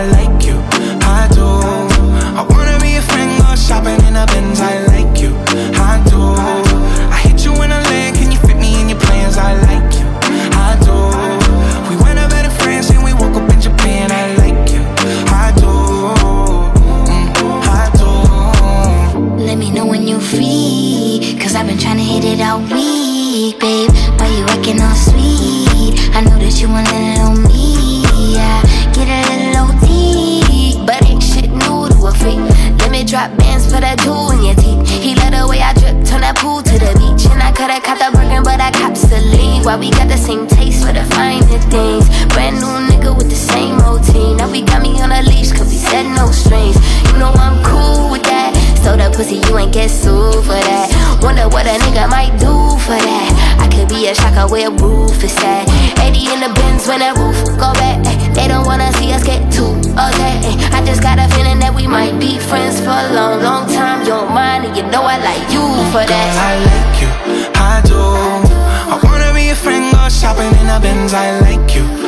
I like you, I do. I wanna be a friend, go shopping in a Benz. I like you, I do. I hit you in a land, can you fit me in your plans? I like you, I do. We went over to France and we woke up in Japan. I like you, I do. Mm, I do. Let me know when you free. Cause I've been trying to hit it all week, babe. Why you acting all sweet? I know that you want a little me. Yeah, get a little Why we got the same taste for the finer things? Brand new nigga with the same routine. Now we got me on a leash, cause we said no strings. You know I'm cool with that. So the pussy, you ain't get sued for that. Wonder what a nigga might do for that. I could be a shocker where roof is at. 80 in the Benz when that roof go back. They don't wanna see us get too upset. I just got a feeling that we might be friends for a long, long time. You don't mind, and you know I like you for Girl, that. I In a Benz, I like you.